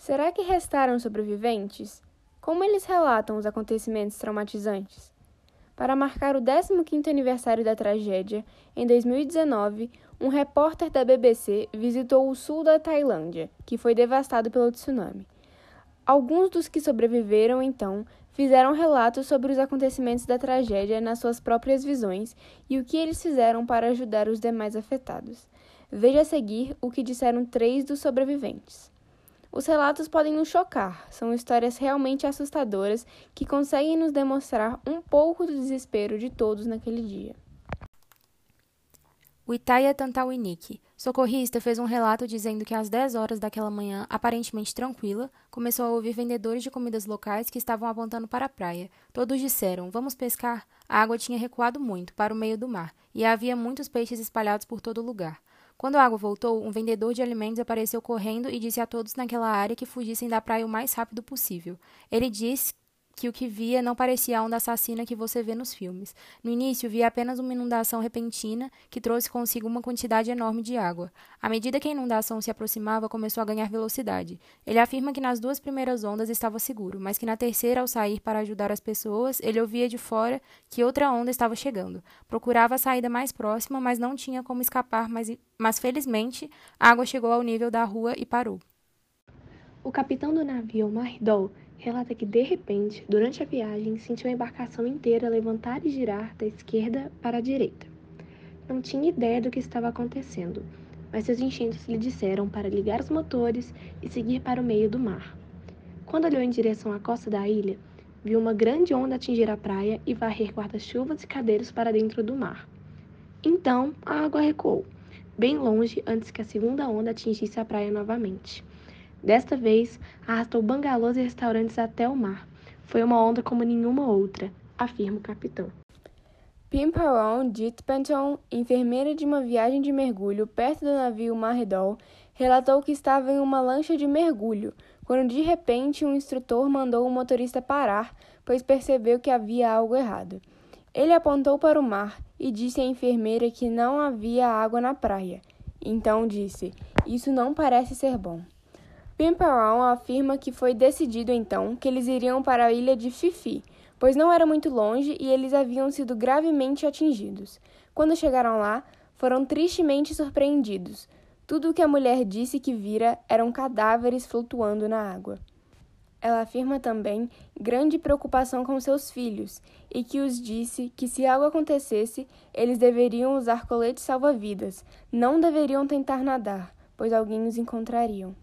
Será que restaram sobreviventes? Como eles relatam os acontecimentos traumatizantes? Para marcar o 15º aniversário da tragédia, em 2019, um repórter da BBC visitou o sul da Tailândia, que foi devastado pelo tsunami. Alguns dos que sobreviveram, então, fizeram relatos sobre os acontecimentos da tragédia nas suas próprias visões e o que eles fizeram para ajudar os demais afetados. Veja a seguir o que disseram três dos sobreviventes. Os relatos podem nos chocar, são histórias realmente assustadoras que conseguem nos demonstrar um pouco do desespero de todos naquele dia. O Itaia Tantawiniki, socorrista, fez um relato dizendo que às 10 horas daquela manhã, aparentemente tranquila, começou a ouvir vendedores de comidas locais que estavam apontando para a praia. Todos disseram: Vamos pescar? A água tinha recuado muito, para o meio do mar, e havia muitos peixes espalhados por todo lugar. Quando a água voltou, um vendedor de alimentos apareceu correndo e disse a todos naquela área que fugissem da praia o mais rápido possível. Ele disse que o que via não parecia a onda assassina que você vê nos filmes. No início, via apenas uma inundação repentina que trouxe consigo uma quantidade enorme de água. À medida que a inundação se aproximava, começou a ganhar velocidade. Ele afirma que nas duas primeiras ondas estava seguro, mas que na terceira, ao sair para ajudar as pessoas, ele ouvia de fora que outra onda estava chegando. Procurava a saída mais próxima, mas não tinha como escapar, mas, mas felizmente a água chegou ao nível da rua e parou. O capitão do navio, Maridol, relata que, de repente, durante a viagem, sentiu a embarcação inteira levantar e girar da esquerda para a direita. Não tinha ideia do que estava acontecendo, mas seus enchentes lhe disseram para ligar os motores e seguir para o meio do mar. Quando olhou em direção à costa da ilha, viu uma grande onda atingir a praia e varrer guarda-chuvas e cadeiros para dentro do mar. Então, a água recuou, bem longe antes que a segunda onda atingisse a praia novamente. Desta vez, arrastou bangalôs e restaurantes até o mar. Foi uma onda como nenhuma outra, afirma o capitão. Pimparon Jitpanton, enfermeira de uma viagem de mergulho perto do navio Maridol, relatou que estava em uma lancha de mergulho, quando de repente um instrutor mandou o motorista parar, pois percebeu que havia algo errado. Ele apontou para o mar e disse à enfermeira que não havia água na praia. Então disse: Isso não parece ser bom. Pimperão afirma que foi decidido então que eles iriam para a ilha de Fifi, pois não era muito longe e eles haviam sido gravemente atingidos. Quando chegaram lá, foram tristemente surpreendidos. Tudo o que a mulher disse que vira eram cadáveres flutuando na água. Ela afirma também grande preocupação com seus filhos e que os disse que se algo acontecesse, eles deveriam usar coletes salva-vidas, não deveriam tentar nadar, pois alguém os encontrariam.